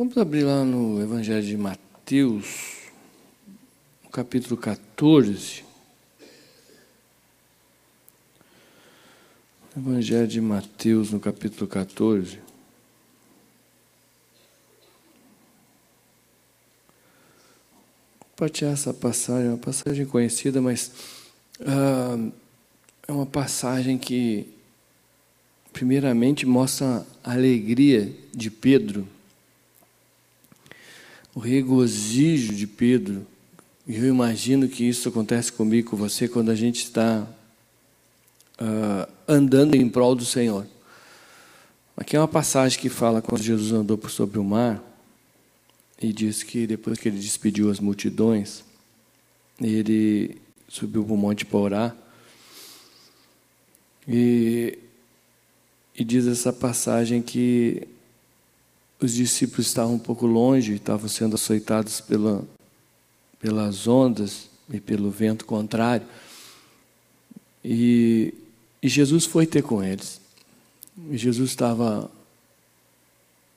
Vamos abrir lá no Evangelho de Mateus, no capítulo 14. Evangelho de Mateus, no capítulo 14. Compartilhar essa passagem, uma passagem conhecida, mas uh, é uma passagem que, primeiramente, mostra a alegria de Pedro, o regozijo de Pedro. E eu imagino que isso acontece comigo, com você, quando a gente está uh, andando em prol do Senhor. Aqui é uma passagem que fala quando Jesus andou por sobre o mar e diz que depois que ele despediu as multidões, ele subiu para o monte para orar. E, e diz essa passagem que os discípulos estavam um pouco longe, estavam sendo açoitados pela, pelas ondas e pelo vento contrário. E e Jesus foi ter com eles. E Jesus estava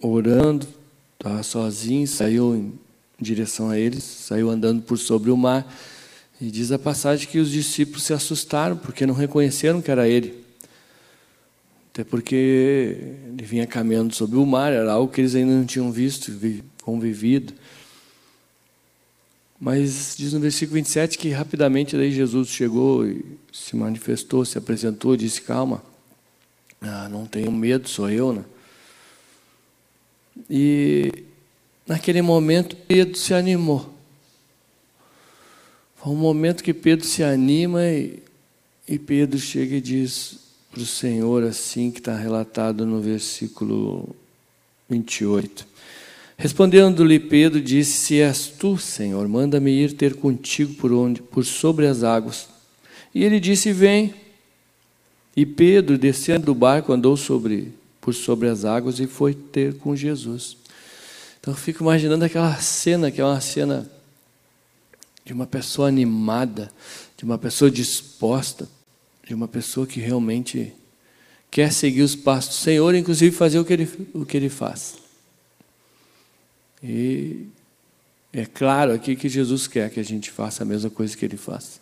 orando, estava sozinho, saiu em direção a eles, saiu andando por sobre o mar. E diz a passagem que os discípulos se assustaram porque não reconheceram que era ele. Até porque ele vinha caminhando sobre o mar, era algo que eles ainda não tinham visto, convivido. Mas diz no versículo 27 que rapidamente daí Jesus chegou e se manifestou, se apresentou, disse: Calma, ah, não tenho medo, sou eu. Né? E naquele momento Pedro se animou. Foi um momento que Pedro se anima e, e Pedro chega e diz para o Senhor assim, que está relatado no versículo 28. Respondendo-lhe Pedro, disse: Se és tu, Senhor, manda-me ir ter contigo por onde, por sobre as águas. E ele disse: Vem. E Pedro, descendo do barco, andou sobre por sobre as águas e foi ter com Jesus. Então fico imaginando aquela cena, que é uma cena de uma pessoa animada, de uma pessoa disposta, de uma pessoa que realmente quer seguir os passos do Senhor, inclusive fazer o que ele, o que ele faz. E é claro aqui que Jesus quer que a gente faça a mesma coisa que ele faz.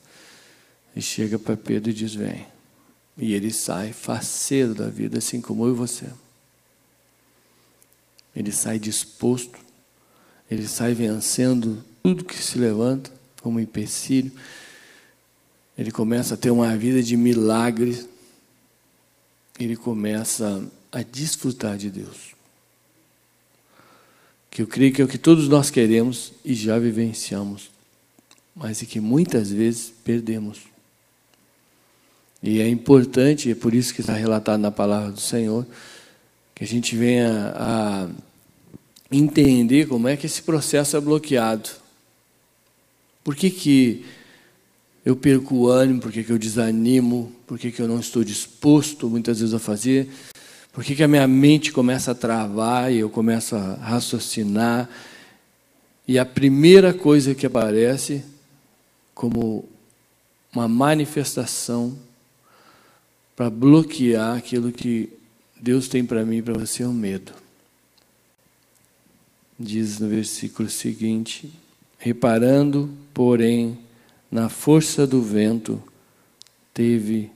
E chega para Pedro e diz: Vem. E ele sai faceiro da vida, assim como eu e você. Ele sai disposto, ele sai vencendo tudo que se levanta como empecilho. Ele começa a ter uma vida de milagres. Ele começa a desfrutar de Deus que eu creio que é o que todos nós queremos e já vivenciamos, mas e que muitas vezes perdemos. E é importante, é por isso que está relatado na palavra do Senhor, que a gente venha a entender como é que esse processo é bloqueado. Por que, que eu perco o ânimo, por que, que eu desanimo, por que, que eu não estou disposto muitas vezes a fazer? Por que, que a minha mente começa a travar e eu começo a raciocinar? E a primeira coisa que aparece como uma manifestação para bloquear aquilo que Deus tem para mim e para você é o medo. Diz no versículo seguinte: reparando, porém, na força do vento, teve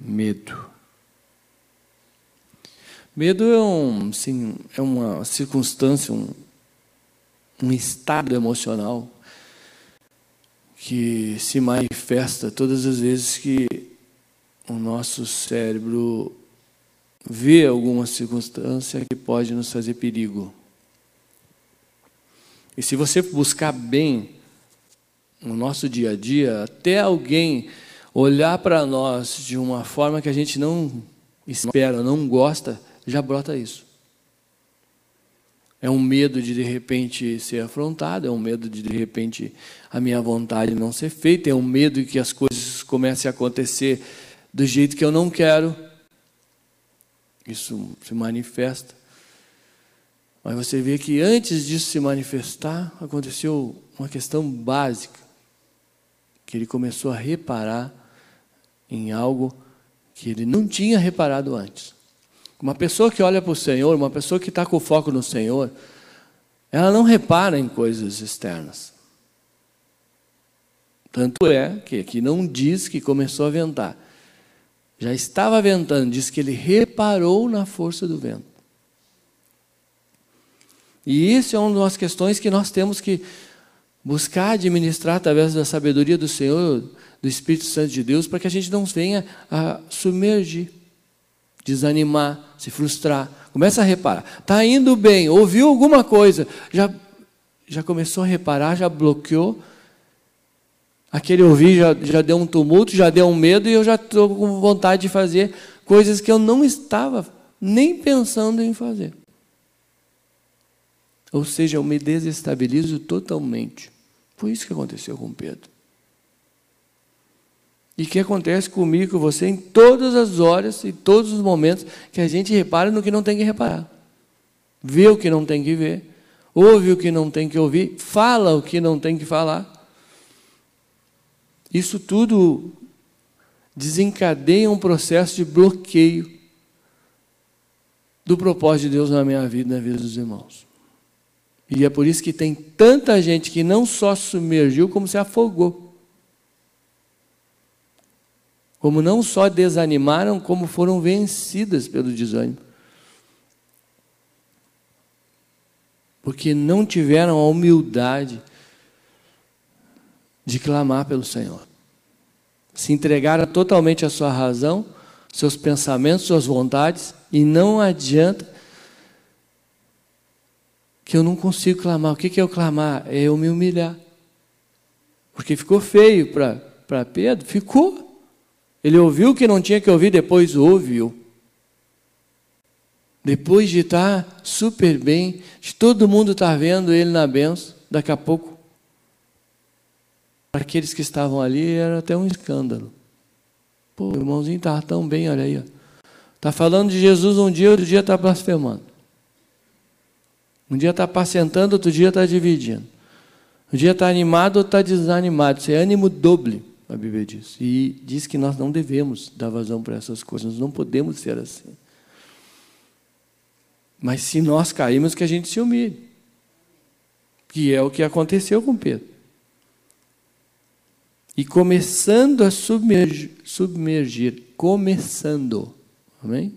medo. Medo é, um, assim, é uma circunstância, um, um estado emocional que se manifesta todas as vezes que o nosso cérebro vê alguma circunstância que pode nos fazer perigo. E se você buscar bem no nosso dia a dia, até alguém olhar para nós de uma forma que a gente não espera, não gosta, já brota isso. É um medo de de repente ser afrontado, é um medo de de repente a minha vontade não ser feita, é um medo de que as coisas comecem a acontecer do jeito que eu não quero. Isso se manifesta. Mas você vê que antes disso se manifestar, aconteceu uma questão básica, que ele começou a reparar em algo que ele não tinha reparado antes. Uma pessoa que olha para o Senhor, uma pessoa que está com foco no Senhor, ela não repara em coisas externas. Tanto é que aqui não diz que começou a ventar. Já estava ventando, diz que ele reparou na força do vento. E isso é uma das questões que nós temos que buscar administrar através da sabedoria do Senhor, do Espírito Santo de Deus, para que a gente não venha a submergir, desanimar, se frustrar. Começa a reparar. Está indo bem, ouviu alguma coisa, já, já começou a reparar, já bloqueou. Aquele ouvir já, já deu um tumulto, já deu um medo, e eu já estou com vontade de fazer coisas que eu não estava nem pensando em fazer. Ou seja, eu me desestabilizo totalmente. Foi isso que aconteceu com Pedro. E que acontece comigo, com você, em todas as horas e todos os momentos que a gente repara no que não tem que reparar. Vê o que não tem que ver, ouve o que não tem que ouvir, fala o que não tem que falar. Isso tudo desencadeia um processo de bloqueio do propósito de Deus na minha vida e na vida dos irmãos. E é por isso que tem tanta gente que não só submergiu, como se afogou. Como não só desanimaram, como foram vencidas pelo desânimo. Porque não tiveram a humildade de clamar pelo Senhor. Se entregaram totalmente à sua razão, seus pensamentos, suas vontades, e não adianta que eu não consigo clamar. O que é eu clamar? É eu me humilhar. Porque ficou feio para Pedro? Ficou. Ele ouviu o que não tinha que ouvir, depois ouviu. Depois de estar super bem, de todo mundo estar vendo ele na benção, daqui a pouco, para aqueles que estavam ali, era até um escândalo. Pô, o irmãozinho estava tão bem, olha aí. Está falando de Jesus um dia, outro dia está blasfemando. Um dia está apacentando, outro dia está dividindo. Um dia está animado, outro está desanimado. Isso é ânimo doble, a Bíblia diz. E diz que nós não devemos dar vazão para essas coisas, nós não podemos ser assim. Mas se nós caímos, que a gente se humilhe. Que é o que aconteceu com Pedro. E começando a submergir, submergir começando, amém?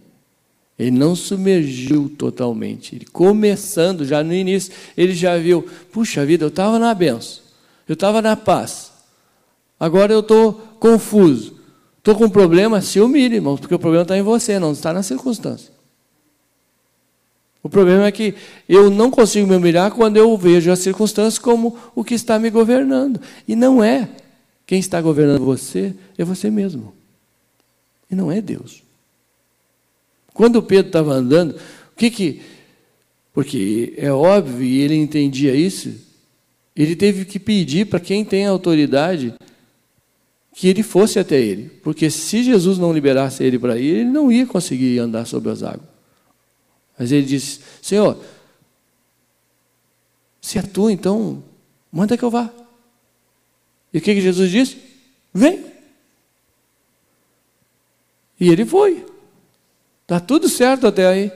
Ele não submergiu totalmente. Ele começando, já no início, ele já viu: puxa vida, eu estava na benção, eu estava na paz. Agora eu estou confuso. Estou com um problema, se humilhe, irmãos, porque o problema está em você, não está na circunstância. O problema é que eu não consigo me humilhar quando eu vejo as circunstâncias como o que está me governando. E não é. Quem está governando você é você mesmo. E não é Deus. Quando Pedro estava andando, o que que. Porque é óbvio, e ele entendia isso, ele teve que pedir para quem tem autoridade que ele fosse até ele. Porque se Jesus não liberasse ele para ir, ele não ia conseguir andar sobre as águas. Mas ele disse: Senhor, se é tu, então manda que eu vá. E o que, que Jesus disse? Vem. E ele foi. Está tudo certo até aí.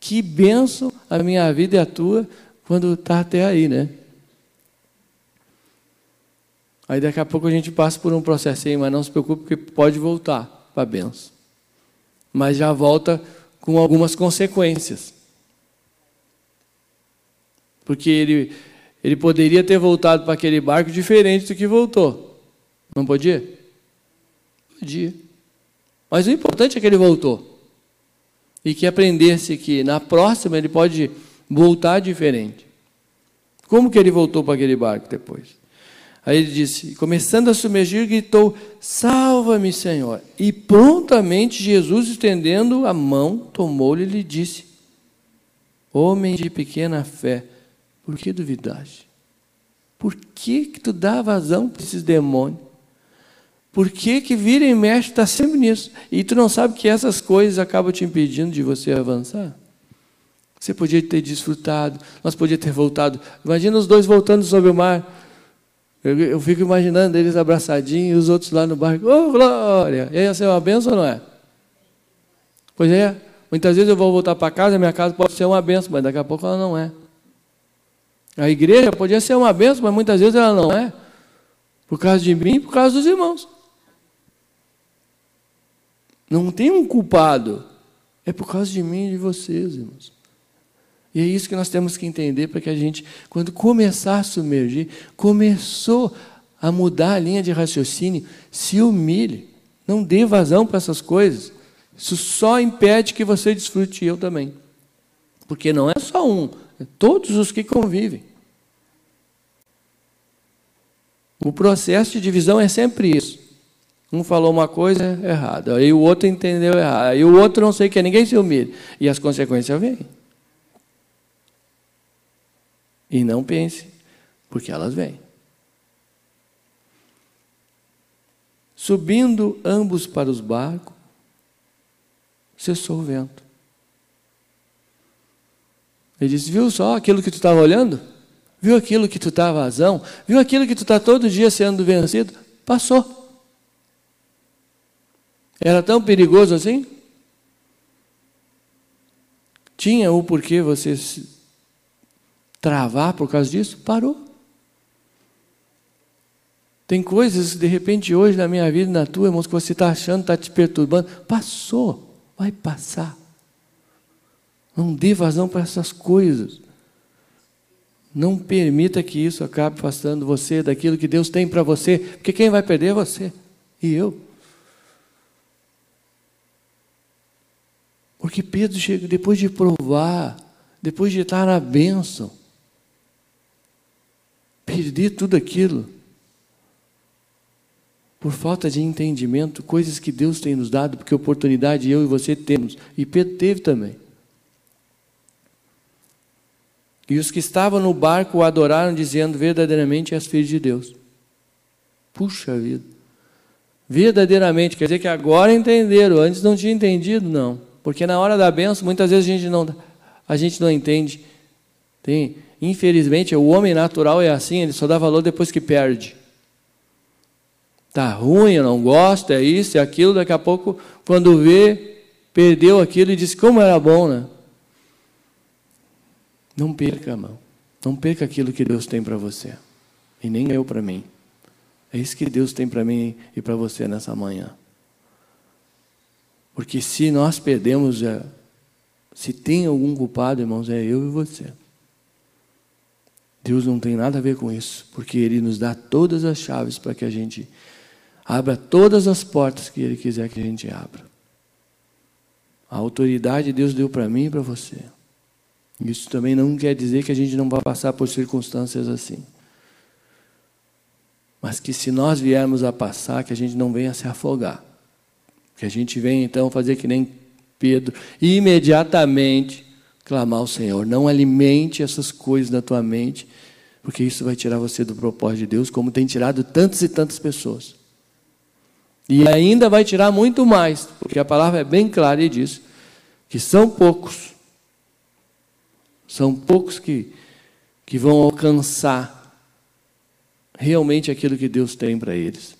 Que benção a minha vida e a tua quando está até aí, né? Aí daqui a pouco a gente passa por um processinho, mas não se preocupe que pode voltar para a benção. Mas já volta com algumas consequências. Porque ele, ele poderia ter voltado para aquele barco diferente do que voltou. Não podia? Podia. Mas o importante é que ele voltou e que aprendesse que na próxima ele pode voltar diferente. Como que ele voltou para aquele barco depois? Aí ele disse, começando a submergir, gritou: Salva-me, Senhor. E prontamente Jesus, estendendo a mão, tomou-lhe e lhe disse: Homem de pequena fé, por que duvidaste? Por que, que tu dá vazão para esses demônios? Por que, que vira e mexe está sempre nisso? E tu não sabe que essas coisas acabam te impedindo de você avançar? Você podia ter desfrutado, nós podíamos ter voltado. Imagina os dois voltando sobre o mar. Eu, eu fico imaginando eles abraçadinhos e os outros lá no barco. Oh, glória! Aí, ser uma benção ou não é? Pois é. Muitas vezes eu vou voltar para casa, minha casa pode ser uma benção, mas daqui a pouco ela não é. A igreja podia ser uma bênção, mas muitas vezes ela não é. Por causa de mim e por causa dos irmãos. Não tem um culpado. É por causa de mim e de vocês, irmãos. E é isso que nós temos que entender para que a gente, quando começar a submergir, começou a mudar a linha de raciocínio, se humilhe. Não dê vazão para essas coisas. Isso só impede que você desfrute eu também. Porque não é só um, é todos os que convivem. O processo de divisão é sempre isso. Um falou uma coisa errada, aí o outro entendeu errado, aí o outro não sei que, ninguém se humilha. E as consequências vêm. E não pense, porque elas vêm. Subindo ambos para os barcos, cessou o vento. Ele disse: Viu só aquilo que tu estava olhando? Viu aquilo que tu estava razão? Viu aquilo que tu está todo dia sendo vencido? Passou. Era tão perigoso assim? Tinha o porquê você travar por causa disso? Parou. Tem coisas, de repente, hoje na minha vida, na tua, irmãos, que você está achando, está te perturbando. Passou, vai passar. Não dê vazão para essas coisas. Não permita que isso acabe afastando você daquilo que Deus tem para você, porque quem vai perder é você e eu. Porque Pedro chega, depois de provar, depois de estar na bênção, perder tudo aquilo, por falta de entendimento, coisas que Deus tem nos dado, porque oportunidade eu e você temos, e Pedro teve também. E os que estavam no barco o adoraram, dizendo: verdadeiramente és filho de Deus. Puxa vida. Verdadeiramente, quer dizer que agora entenderam, antes não tinha entendido, não. Porque na hora da benção, muitas vezes a gente não, a gente não entende. Tem, infelizmente, o homem natural é assim, ele só dá valor depois que perde. Está ruim, eu não gosto, é isso, é aquilo. Daqui a pouco, quando vê, perdeu aquilo e diz: Como era bom, né? Não perca, irmão. Não perca aquilo que Deus tem para você. E nem eu para mim. É isso que Deus tem para mim e para você nessa manhã. Porque se nós perdemos, é, se tem algum culpado, irmãos, é eu e você. Deus não tem nada a ver com isso, porque Ele nos dá todas as chaves para que a gente Abra todas as portas que Ele quiser que a gente abra. A autoridade Deus deu para mim e para você. Isso também não quer dizer que a gente não vai passar por circunstâncias assim. Mas que se nós viermos a passar, que a gente não venha se afogar. Que a gente venha então fazer que nem Pedro, e imediatamente clamar ao Senhor. Não alimente essas coisas na tua mente, porque isso vai tirar você do propósito de Deus, como tem tirado tantas e tantas pessoas. E ainda vai tirar muito mais, porque a palavra é bem clara e diz que são poucos. São poucos que, que vão alcançar realmente aquilo que Deus tem para eles.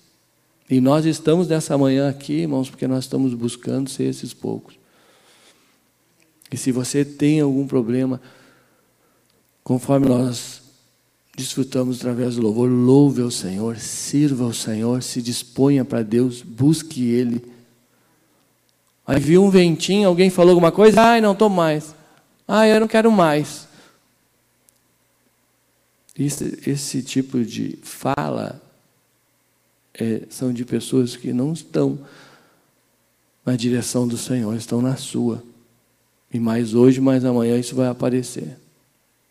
E nós estamos nessa manhã aqui, irmãos, porque nós estamos buscando ser esses poucos. E se você tem algum problema, conforme nós desfrutamos através do louvor. Louve ao Senhor, sirva ao Senhor, se disponha para Deus, busque Ele. Aí viu um ventinho, alguém falou alguma coisa, ai, não estou mais. Ai, eu não quero mais. Esse, esse tipo de fala é, são de pessoas que não estão na direção do Senhor, estão na sua. E mais hoje, mais amanhã, isso vai aparecer.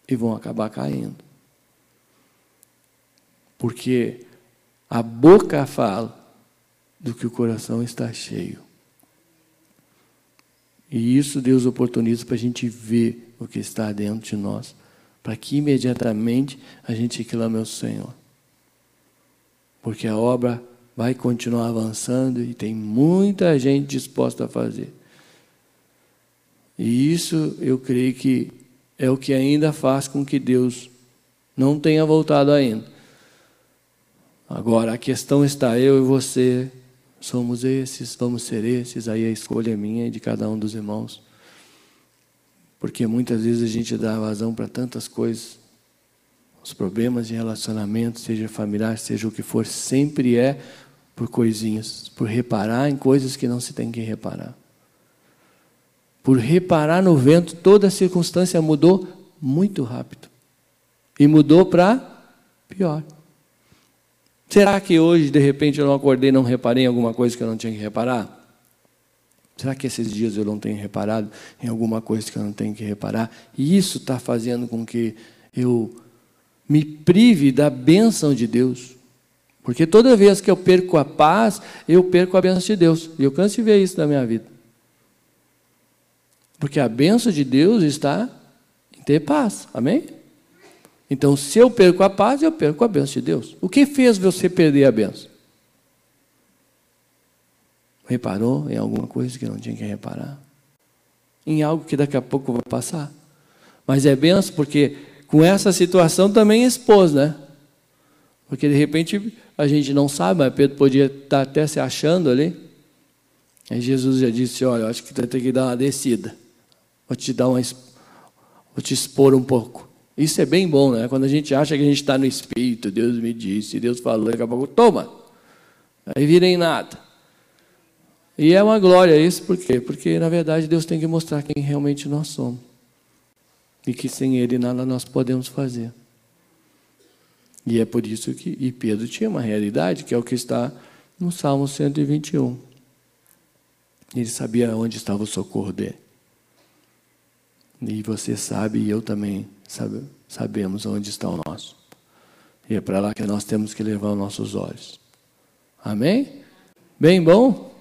E vão acabar caindo. Porque a boca fala do que o coração está cheio. E isso Deus oportuniza para a gente ver o que está dentro de nós, para que imediatamente a gente clame ao Senhor. Porque a obra vai continuar avançando e tem muita gente disposta a fazer. E isso eu creio que é o que ainda faz com que Deus não tenha voltado ainda. Agora, a questão está, eu e você somos esses, vamos ser esses, aí a escolha é minha e de cada um dos irmãos. Porque muitas vezes a gente dá vazão para tantas coisas Os problemas de relacionamento, seja familiar, seja o que for, sempre é por coisinhas, por reparar em coisas que não se tem que reparar. Por reparar no vento, toda a circunstância mudou muito rápido. E mudou para pior. Será que hoje, de repente, eu não acordei e não reparei em alguma coisa que eu não tinha que reparar? Será que esses dias eu não tenho reparado em alguma coisa que eu não tenho que reparar? E isso está fazendo com que eu me prive da bênção de Deus. Porque toda vez que eu perco a paz, eu perco a bênção de Deus. E eu canso de ver isso na minha vida. Porque a bênção de Deus está em ter paz. Amém? Então, se eu perco a paz, eu perco a bênção de Deus. O que fez você perder a bênção? Reparou em alguma coisa que não tinha que reparar? Em algo que daqui a pouco vai passar. Mas é benção porque com essa situação também expôs, né? Porque de repente a gente não sabe, mas Pedro podia estar até se achando ali. Aí Jesus já disse: Olha, acho que vai ter que dar uma descida. Vou te dar uma. Vou te expor um pouco. Isso é bem bom, né? Quando a gente acha que a gente está no Espírito, Deus me disse, Deus falou, daqui a pouco, toma. Aí vira em nada. E é uma glória isso, por quê? Porque, na verdade, Deus tem que mostrar quem realmente nós somos. E que sem Ele nada nós podemos fazer. E é por isso que e Pedro tinha uma realidade, que é o que está no Salmo 121. Ele sabia onde estava o socorro dele. E você sabe, e eu também sabe, sabemos onde está o nosso. E é para lá que nós temos que levar os nossos olhos. Amém? Bem bom?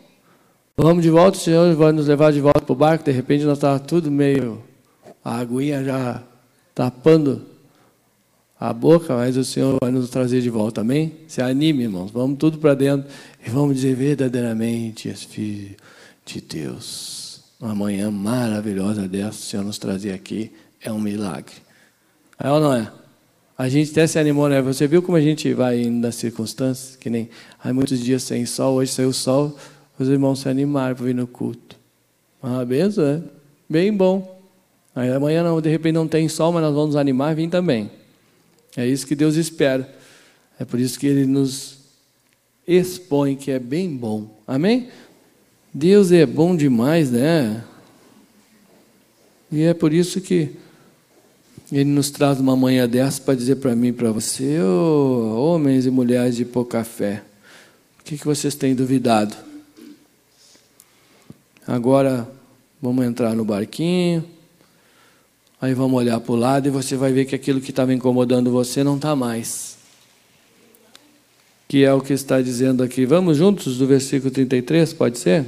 Vamos de volta, o Senhor vai nos levar de volta para o barco. De repente nós estávamos tudo meio. A aguinha já tapando a boca, mas o Senhor vai nos trazer de volta, amém? Se anime, irmãos. Vamos tudo para dentro e vamos dizer verdadeiramente, filho de Deus. Uma manhã maravilhosa dessa, o Senhor nos trazer aqui, é um milagre. É ou não é? A gente até se animou, né? Você viu como a gente vai indo nas circunstâncias? Que nem há muitos dias sem sol, hoje saiu sol os irmãos se animaram para vir no culto. Uma benção, é? Bem bom. Aí amanhã, não, de repente, não tem sol, mas nós vamos nos animar e vir também. É isso que Deus espera. É por isso que Ele nos expõe que é bem bom. Amém? Deus é bom demais, né? E é por isso que Ele nos traz uma manhã dessa para dizer para mim e para você, oh, homens e mulheres de pouca fé, o que, que vocês têm duvidado? Agora vamos entrar no barquinho. Aí vamos olhar para o lado e você vai ver que aquilo que estava incomodando você não está mais. Que é o que está dizendo aqui. Vamos juntos do versículo 33, pode ser?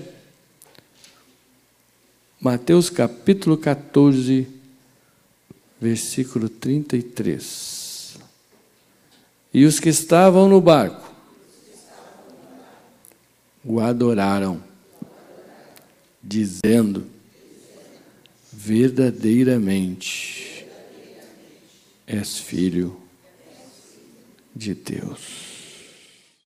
Mateus capítulo 14, versículo 33. E os que estavam no barco o adoraram dizendo: verdadeiramente és filho de Deus.